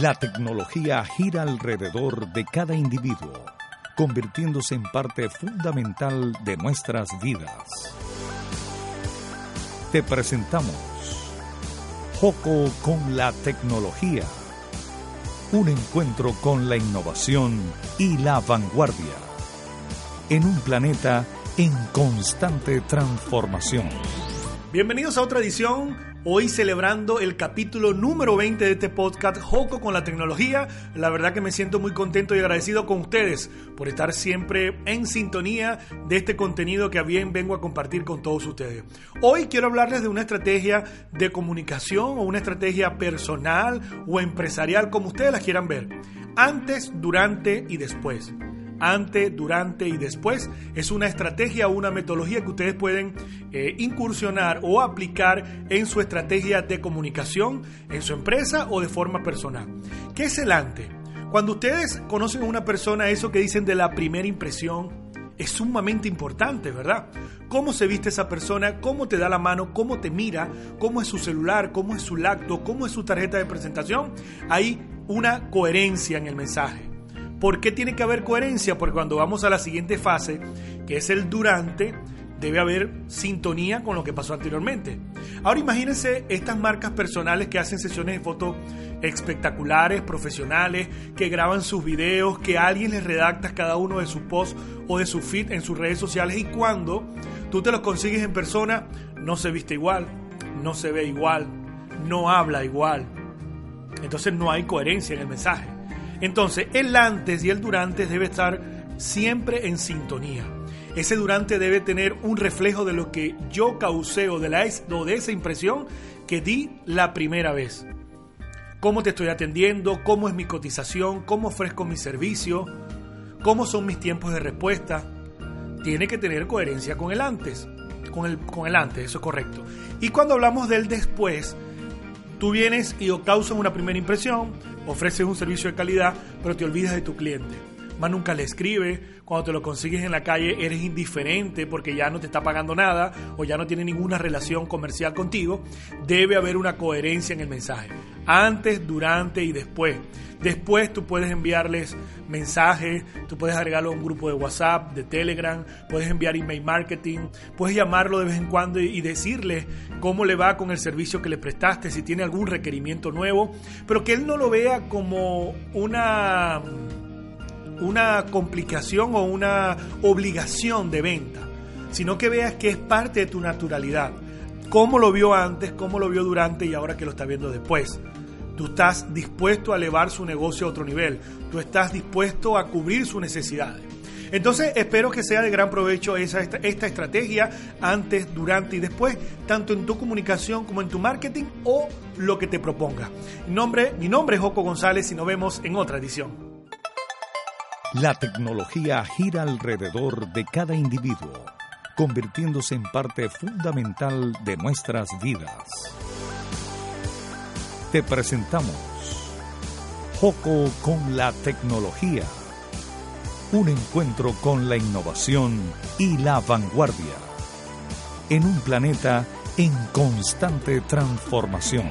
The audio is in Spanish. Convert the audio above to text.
La tecnología gira alrededor de cada individuo, convirtiéndose en parte fundamental de nuestras vidas. Te presentamos Joco con la tecnología. Un encuentro con la innovación y la vanguardia. En un planeta en constante transformación. Bienvenidos a otra edición Hoy celebrando el capítulo número 20 de este podcast, Joco con la tecnología. La verdad que me siento muy contento y agradecido con ustedes por estar siempre en sintonía de este contenido que bien vengo a compartir con todos ustedes. Hoy quiero hablarles de una estrategia de comunicación o una estrategia personal o empresarial, como ustedes la quieran ver. Antes, durante y después antes, durante y después. Es una estrategia o una metodología que ustedes pueden eh, incursionar o aplicar en su estrategia de comunicación, en su empresa o de forma personal. ¿Qué es el antes? Cuando ustedes conocen a una persona, eso que dicen de la primera impresión, es sumamente importante, ¿verdad? Cómo se viste esa persona, cómo te da la mano, cómo te mira, cómo es su celular, cómo es su lacto, cómo es su tarjeta de presentación. Hay una coherencia en el mensaje. ¿Por qué tiene que haber coherencia? Porque cuando vamos a la siguiente fase, que es el durante, debe haber sintonía con lo que pasó anteriormente. Ahora imagínense estas marcas personales que hacen sesiones de fotos espectaculares, profesionales, que graban sus videos, que alguien les redacta cada uno de sus posts o de su feed en sus redes sociales y cuando tú te los consigues en persona, no se viste igual, no se ve igual, no habla igual. Entonces no hay coherencia en el mensaje. Entonces, el antes y el durante debe estar siempre en sintonía. Ese durante debe tener un reflejo de lo que yo causé o de, la, de esa impresión que di la primera vez. Cómo te estoy atendiendo, cómo es mi cotización, cómo ofrezco mi servicio, cómo son mis tiempos de respuesta. Tiene que tener coherencia con el antes. Con el, con el antes, eso es correcto. Y cuando hablamos del después, Tú vienes y causas una primera impresión, ofreces un servicio de calidad, pero te olvidas de tu cliente. Más nunca le escribe, cuando te lo consigues en la calle eres indiferente porque ya no te está pagando nada o ya no tiene ninguna relación comercial contigo. Debe haber una coherencia en el mensaje. Antes, durante y después. Después tú puedes enviarles mensajes, tú puedes agregarlo a un grupo de WhatsApp, de Telegram, puedes enviar email marketing, puedes llamarlo de vez en cuando y decirle cómo le va con el servicio que le prestaste, si tiene algún requerimiento nuevo, pero que él no lo vea como una, una complicación o una obligación de venta, sino que veas que es parte de tu naturalidad. Cómo lo vio antes, cómo lo vio durante y ahora que lo está viendo después. Tú estás dispuesto a elevar su negocio a otro nivel. Tú estás dispuesto a cubrir sus necesidades. Entonces espero que sea de gran provecho esa, esta, estrategia antes, durante y después, tanto en tu comunicación como en tu marketing o lo que te proponga. Mi nombre, mi nombre es Joco González y nos vemos en otra edición. La tecnología gira alrededor de cada individuo, convirtiéndose en parte fundamental de nuestras vidas. Te presentamos Joco con la tecnología. Un encuentro con la innovación y la vanguardia. En un planeta en constante transformación.